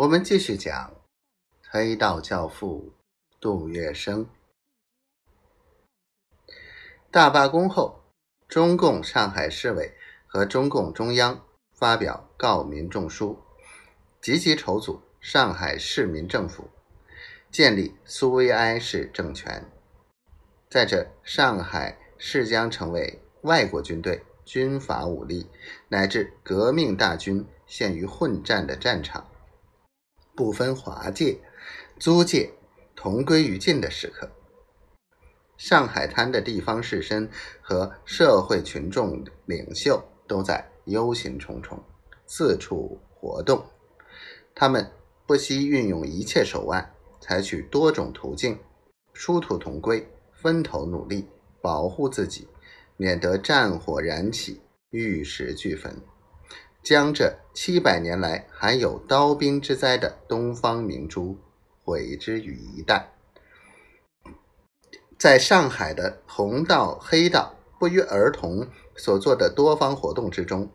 我们继续讲黑道教父杜月笙。大罢工后，中共上海市委和中共中央发表告民众书，积极筹组上海市民政府，建立苏维埃式政权。在这上海市将成为外国军队、军阀武力乃至革命大军陷于混战的战场。不分华界、租界，同归于尽的时刻。上海滩的地方士绅和社会群众领袖都在忧心忡忡，四处活动。他们不惜运用一切手腕，采取多种途径，殊途同归，分头努力，保护自己，免得战火燃起，玉石俱焚。将这七百年来还有刀兵之灾的东方明珠毁之于一旦。在上海的红道黑道不约而同所做的多方活动之中，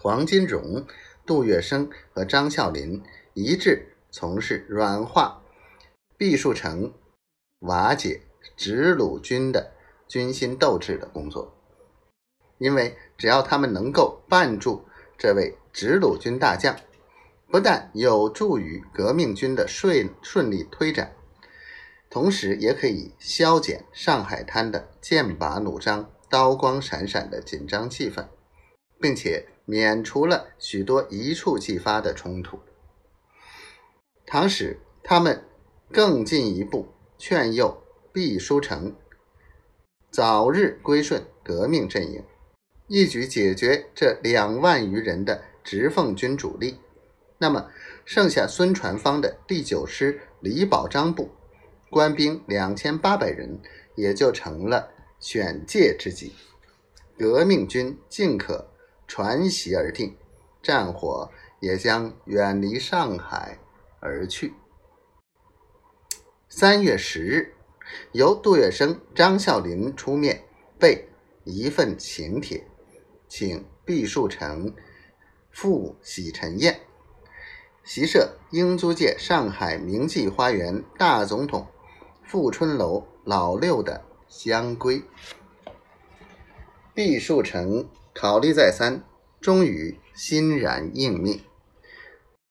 黄金荣、杜月笙和张啸林一致从事软化毕树成、瓦解直鲁军的军心斗志的工作，因为只要他们能够绊住。这位直鲁军大将，不但有助于革命军的顺顺利推展，同时也可以消减上海滩的剑拔弩张、刀光闪闪的紧张气氛，并且免除了许多一触即发的冲突。唐使他们更进一步劝诱毕书成早日归顺革命阵营。一举解决这两万余人的直奉军主力，那么剩下孙传芳的第九师李宝章部官兵两千八百人，也就成了选界之计。革命军尽可传习而定，战火也将远离上海而去。三月十日，由杜月笙、张啸林出面备一份请帖。请毕树成赴喜陈宴，席设英租界上海名记花园大总统富春楼老六的香闺。毕树成考虑再三，终于欣然应命。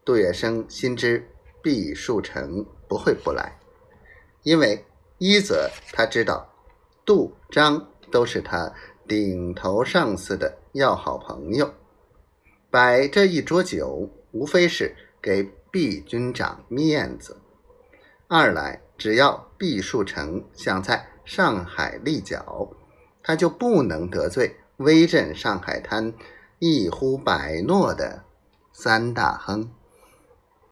杜月笙心知毕树成不会不来，因为一则他知道杜张都是他。顶头上司的要好朋友，摆这一桌酒，无非是给毕军长面子。二来，只要毕树成想在上海立脚，他就不能得罪威震上海滩、一呼百诺的三大亨。